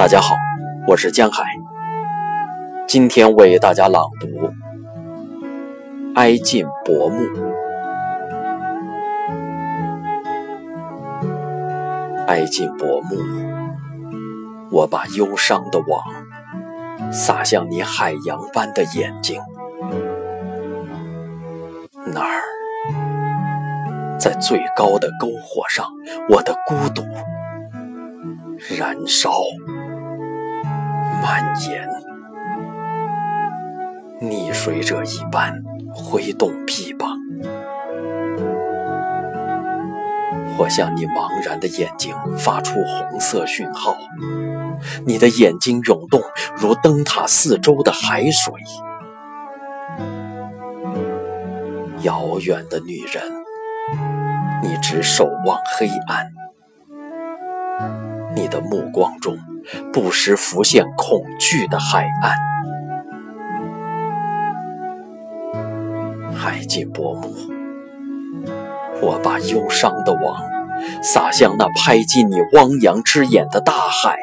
大家好，我是江海，今天为大家朗读《哀尽薄暮》。哀尽薄暮，我把忧伤的网撒向你海洋般的眼睛，那儿，在最高的篝火上，我的孤独燃烧。蔓延，溺水者一般挥动臂膀。我向你茫然的眼睛发出红色讯号，你的眼睛涌动如灯塔四周的海水。遥远的女人，你只守望黑暗，你的目光中。不时浮现恐惧的海岸，海尽薄暮，我把忧伤的网撒向那拍击你汪洋之眼的大海。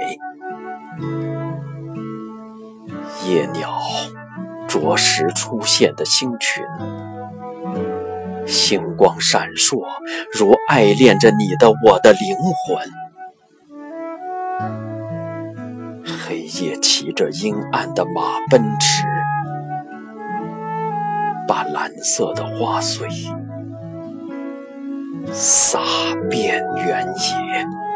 夜鸟啄食出现的星群，星光闪烁，如爱恋着你的我的灵魂。黑夜骑着阴暗的马奔驰，把蓝色的花穗洒遍原野。